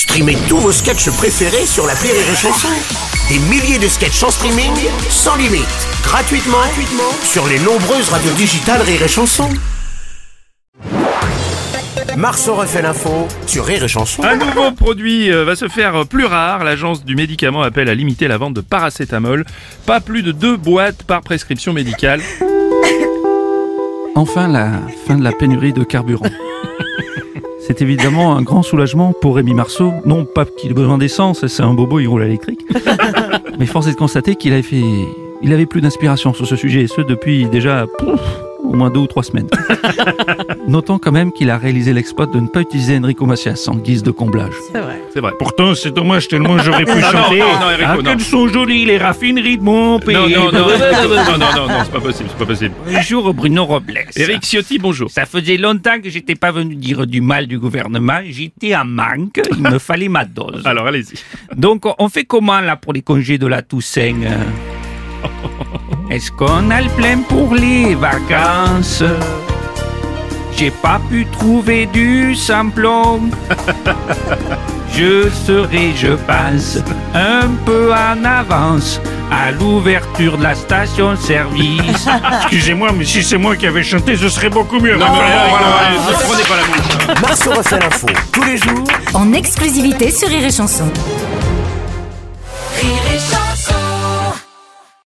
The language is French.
Streamez tous vos sketchs préférés sur la Rire et Chanson. Des milliers de sketchs en streaming, sans limite, gratuitement, gratuitement sur les nombreuses radios digitales Rire et Chanson. Marceau refait l'info sur Rire et Chanson. Un nouveau produit euh, va se faire plus rare. L'agence du médicament appelle à limiter la vente de paracétamol. Pas plus de deux boîtes par prescription médicale. Enfin la fin de la pénurie de carburant. C'est évidemment un grand soulagement pour Rémi Marceau. Non pas qu'il ait besoin d'essence, c'est un bobo, il roule à l'électrique. Mais force est de constater qu'il avait fait... Il avait plus d'inspiration sur ce sujet, et ce depuis déjà pouf, au moins deux ou trois semaines. Notons quand même qu'il a réalisé l'exploit de ne pas utiliser Enrico Macias en guise de comblage. C'est vrai. Pourtant, c'est dommage tellement j'aurais pu chanter. non, non, Enrico, ah, non. quelles sont jolies les raffineries de mon pays. Non, non, non, non, non, non, non, non, c'est pas possible, c'est pas possible. Bonjour Bruno Robles. Eric Ciotti, bonjour. Ça faisait longtemps que j'étais pas venu dire du mal du gouvernement. J'étais en manque. Il me fallait ma dose. Alors, allez-y. Donc, on fait comment là pour les congés de la Toussaint euh? Est-ce qu'on a le plein pour les vacances? J'ai pas pu trouver du samplon. Je serai, je pense, un peu en avance à l'ouverture de la station-service. Excusez-moi, mais si c'est moi qui avais chanté, ce serait beaucoup mieux. Non, prenez pas la bouche. Marceau refait l'info tous les jours en exclusivité sur Rire et Chanson.